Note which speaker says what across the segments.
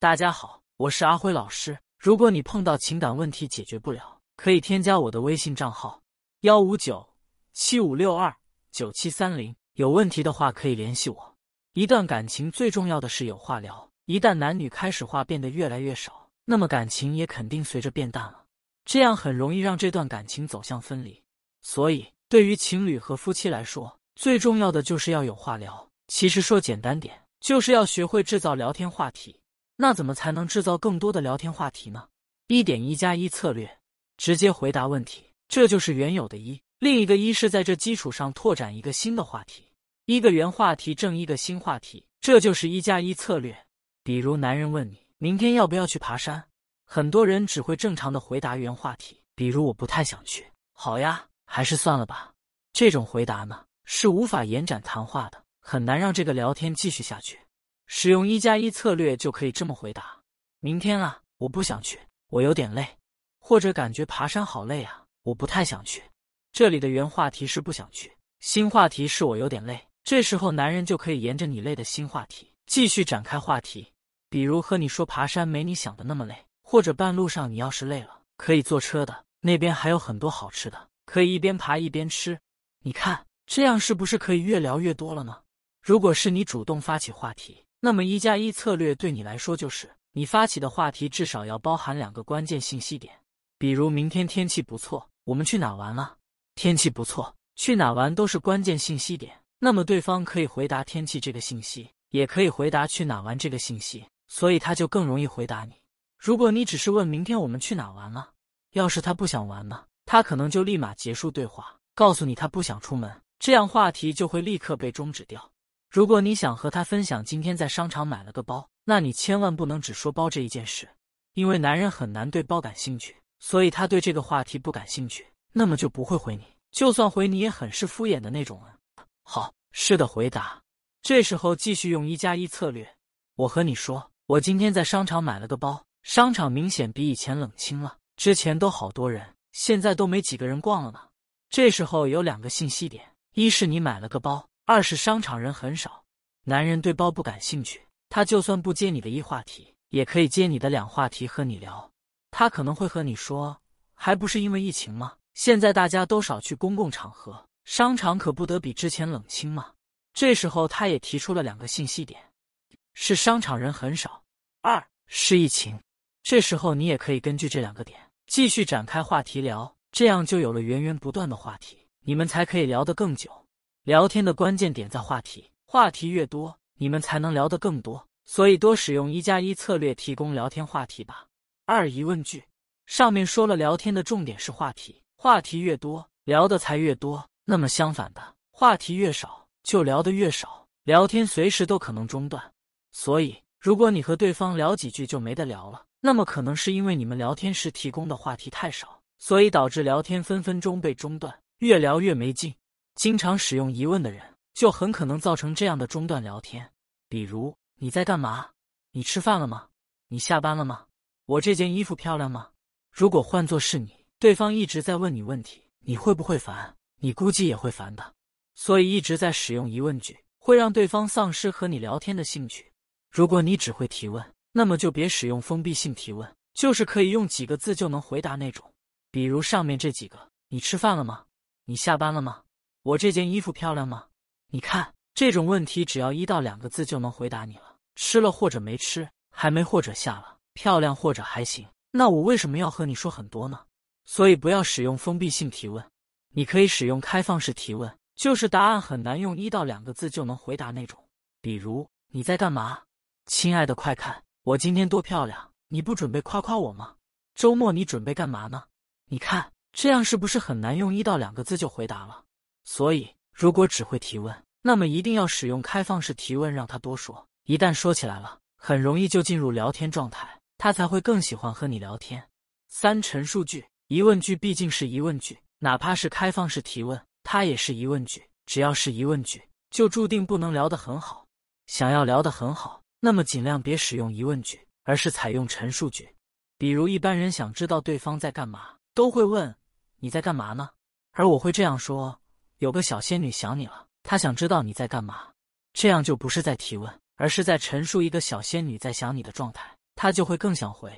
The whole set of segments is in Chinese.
Speaker 1: 大家好，我是阿辉老师。如果你碰到情感问题解决不了，可以添加我的微信账号：幺五九七五六二九七三零。有问题的话可以联系我。一段感情最重要的是有话聊。一旦男女开始话变得越来越少，那么感情也肯定随着变淡了。这样很容易让这段感情走向分离。所以，对于情侣和夫妻来说，最重要的就是要有话聊。其实说简单点，就是要学会制造聊天话题。那怎么才能制造更多的聊天话题呢？一点一加一策略，直接回答问题，这就是原有的一。另一个一是在这基础上拓展一个新的话题。一个原话题正一个新话题，这就是一加一策略。比如男人问你明天要不要去爬山，很多人只会正常的回答原话题，比如我不太想去。好呀，还是算了吧。这种回答呢是无法延展谈话的，很难让这个聊天继续下去。使用一加一策略就可以这么回答：明天啊，我不想去，我有点累，或者感觉爬山好累啊，我不太想去。这里的原话题是不想去，新话题是我有点累。这时候，男人就可以沿着你累的新话题继续展开话题，比如和你说爬山没你想的那么累，或者半路上你要是累了，可以坐车的，那边还有很多好吃的，可以一边爬一边吃。你看这样是不是可以越聊越多了呢？如果是你主动发起话题，那么一加一策略对你来说就是你发起的话题至少要包含两个关键信息点，比如明天天气不错，我们去哪玩了？天气不错，去哪玩都是关键信息点。那么对方可以回答天气这个信息，也可以回答去哪玩这个信息，所以他就更容易回答你。如果你只是问明天我们去哪玩了，要是他不想玩呢，他可能就立马结束对话，告诉你他不想出门，这样话题就会立刻被终止掉。如果你想和他分享今天在商场买了个包，那你千万不能只说包这一件事，因为男人很难对包感兴趣，所以他对这个话题不感兴趣，那么就不会回你，就算回你也很是敷衍的那种啊。好，是的，回答。这时候继续用一加一策略。我和你说，我今天在商场买了个包，商场明显比以前冷清了，之前都好多人，现在都没几个人逛了呢。这时候有两个信息点：一是你买了个包，二是商场人很少。男人对包不感兴趣，他就算不接你的一话题，也可以接你的两话题和你聊。他可能会和你说，还不是因为疫情吗？现在大家都少去公共场合。商场可不得比之前冷清吗？这时候他也提出了两个信息点：是商场人很少，二是疫情。这时候你也可以根据这两个点继续展开话题聊，这样就有了源源不断的话题，你们才可以聊得更久。聊天的关键点在话题，话题越多，你们才能聊得更多。所以多使用一加一策略提供聊天话题吧。二疑问句，上面说了，聊天的重点是话题，话题越多，聊的才越多。那么相反的，话题越少，就聊得越少，聊天随时都可能中断。所以，如果你和对方聊几句就没得聊了，那么可能是因为你们聊天时提供的话题太少，所以导致聊天分分钟被中断，越聊越没劲。经常使用疑问的人，就很可能造成这样的中断聊天。比如，你在干嘛？你吃饭了吗？你下班了吗？我这件衣服漂亮吗？如果换作是你，对方一直在问你问题，你会不会烦？你估计也会烦的，所以一直在使用疑问句，会让对方丧失和你聊天的兴趣。如果你只会提问，那么就别使用封闭性提问，就是可以用几个字就能回答那种，比如上面这几个：你吃饭了吗？你下班了吗？我这件衣服漂亮吗？你看这种问题，只要一到两个字就能回答你了。吃了或者没吃，还没或者下了，漂亮或者还行。那我为什么要和你说很多呢？所以不要使用封闭性提问。你可以使用开放式提问，就是答案很难用一到两个字就能回答那种。比如你在干嘛？亲爱的，快看我今天多漂亮！你不准备夸夸我吗？周末你准备干嘛呢？你看这样是不是很难用一到两个字就回答了？所以如果只会提问，那么一定要使用开放式提问，让他多说。一旦说起来了，很容易就进入聊天状态，他才会更喜欢和你聊天。三陈述句，疑问句毕竟是疑问句。哪怕是开放式提问，它也是疑问句。只要是疑问句，就注定不能聊得很好。想要聊得很好，那么尽量别使用疑问句，而是采用陈述句。比如，一般人想知道对方在干嘛，都会问：“你在干嘛呢？”而我会这样说：“有个小仙女想你了，她想知道你在干嘛。”这样就不是在提问，而是在陈述一个小仙女在想你的状态。她就会更想回。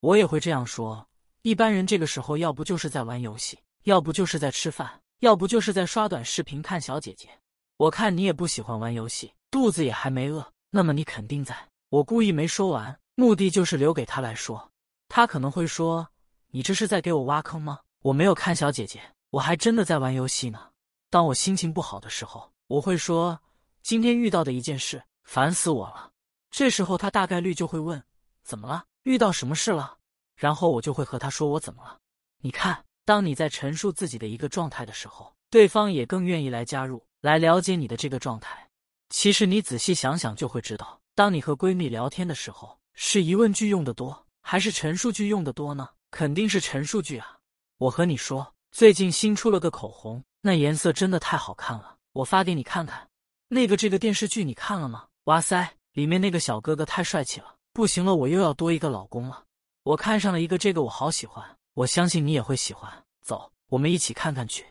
Speaker 1: 我也会这样说。一般人这个时候要不就是在玩游戏，要不就是在吃饭，要不就是在刷短视频看小姐姐。我看你也不喜欢玩游戏，肚子也还没饿，那么你肯定在。我故意没说完，目的就是留给他来说。他可能会说：“你这是在给我挖坑吗？”我没有看小姐姐，我还真的在玩游戏呢。当我心情不好的时候，我会说：“今天遇到的一件事，烦死我了。”这时候他大概率就会问：“怎么了？遇到什么事了？”然后我就会和他说我怎么了。你看，当你在陈述自己的一个状态的时候，对方也更愿意来加入，来了解你的这个状态。其实你仔细想想就会知道，当你和闺蜜聊天的时候，是疑问句用的多，还是陈述句用的多呢？肯定是陈述句啊。我和你说，最近新出了个口红，那颜色真的太好看了，我发给你看看。那个这个电视剧你看了吗？哇塞，里面那个小哥哥太帅气了，不行了，我又要多一个老公了。我看上了一个，这个我好喜欢，我相信你也会喜欢。走，我们一起看看去。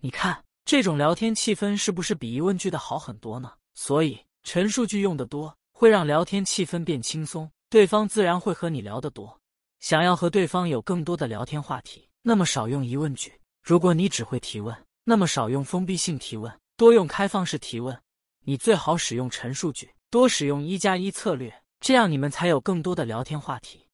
Speaker 1: 你看这种聊天气氛是不是比疑问句的好很多呢？所以陈述句用的多，会让聊天气氛变轻松，对方自然会和你聊得多。想要和对方有更多的聊天话题，那么少用疑问句。如果你只会提问，那么少用封闭性提问，多用开放式提问。你最好使用陈述句，多使用一加一策略，这样你们才有更多的聊天话题。